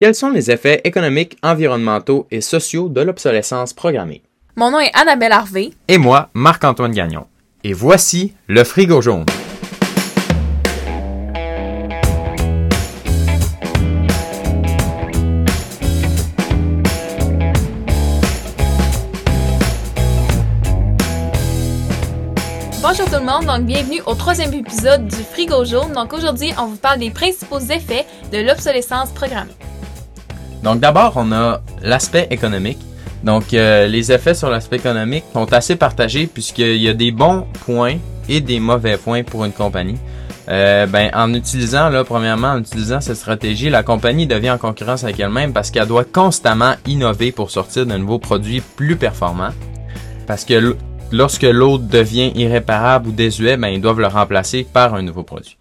Quels sont les effets économiques, environnementaux et sociaux de l'obsolescence programmée? Mon nom est Annabelle Harvey. Et moi, Marc-Antoine Gagnon. Et voici le frigo jaune. Bonjour tout le monde, donc bienvenue au troisième épisode du Frigo jaune. Donc aujourd'hui, on vous parle des principaux effets de l'obsolescence programmée. Donc d'abord, on a l'aspect économique. Donc euh, les effets sur l'aspect économique sont assez partagés puisqu'il y a des bons points et des mauvais points pour une compagnie. Euh, ben, en utilisant, là, premièrement, en utilisant cette stratégie, la compagnie devient en concurrence avec elle-même parce qu'elle doit constamment innover pour sortir de nouveaux produits plus performants. Parce que lorsque l'autre devient irréparable ou désuet, ben, ils doivent le remplacer par un nouveau produit.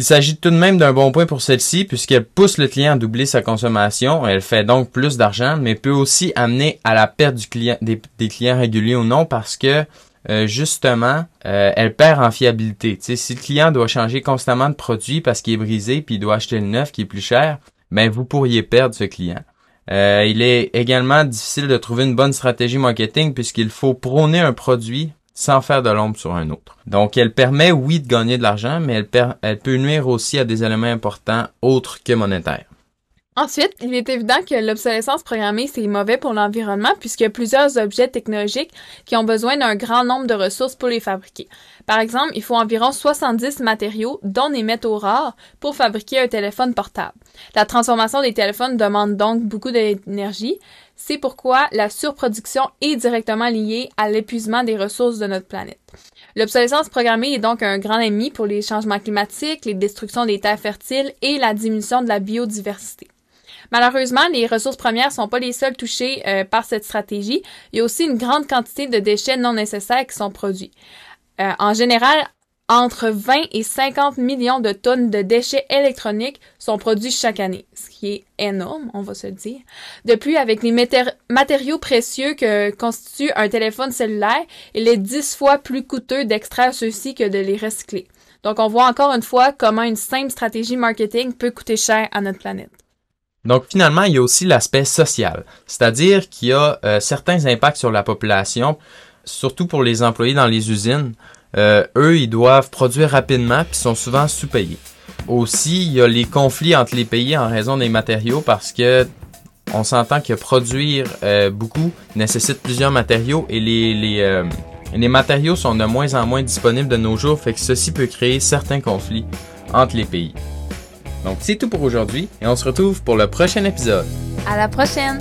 Il s'agit tout de même d'un bon point pour celle-ci puisqu'elle pousse le client à doubler sa consommation, elle fait donc plus d'argent, mais peut aussi amener à la perte du client, des, clients réguliers ou non parce que euh, justement, euh, elle perd en fiabilité. si le client doit changer constamment de produit parce qu'il est brisé puis il doit acheter le neuf qui est plus cher, ben vous pourriez perdre ce client. Euh, il est également difficile de trouver une bonne stratégie marketing puisqu'il faut prôner un produit sans faire de l'ombre sur un autre. Donc, elle permet, oui, de gagner de l'argent, mais elle, peut nuire aussi à des éléments importants autres que monétaires. Ensuite, il est évident que l'obsolescence programmée, c'est mauvais pour l'environnement puisqu'il y a plusieurs objets technologiques qui ont besoin d'un grand nombre de ressources pour les fabriquer. Par exemple, il faut environ 70 matériaux, dont des métaux rares, pour fabriquer un téléphone portable. La transformation des téléphones demande donc beaucoup d'énergie. C'est pourquoi la surproduction est directement liée à l'épuisement des ressources de notre planète. L'obsolescence programmée est donc un grand ennemi pour les changements climatiques, les destructions des terres fertiles et la diminution de la biodiversité. Malheureusement, les ressources premières sont pas les seules touchées euh, par cette stratégie. Il y a aussi une grande quantité de déchets non nécessaires qui sont produits. Euh, en général, entre 20 et 50 millions de tonnes de déchets électroniques sont produits chaque année, ce qui est énorme, on va se le dire. Depuis, avec les matériaux précieux que constitue un téléphone cellulaire, il est 10 fois plus coûteux d'extraire ceux-ci que de les recycler. Donc, on voit encore une fois comment une simple stratégie marketing peut coûter cher à notre planète. Donc finalement, il y a aussi l'aspect social, c'est-à-dire qu'il y a euh, certains impacts sur la population, surtout pour les employés dans les usines. Euh, eux, ils doivent produire rapidement puis sont souvent sous-payés. Aussi, il y a les conflits entre les pays en raison des matériaux parce que on s'entend que produire euh, beaucoup nécessite plusieurs matériaux et les, les, les matériaux sont de moins en moins disponibles de nos jours, fait que ceci peut créer certains conflits entre les pays. Donc c'est tout pour aujourd'hui et on se retrouve pour le prochain épisode. À la prochaine!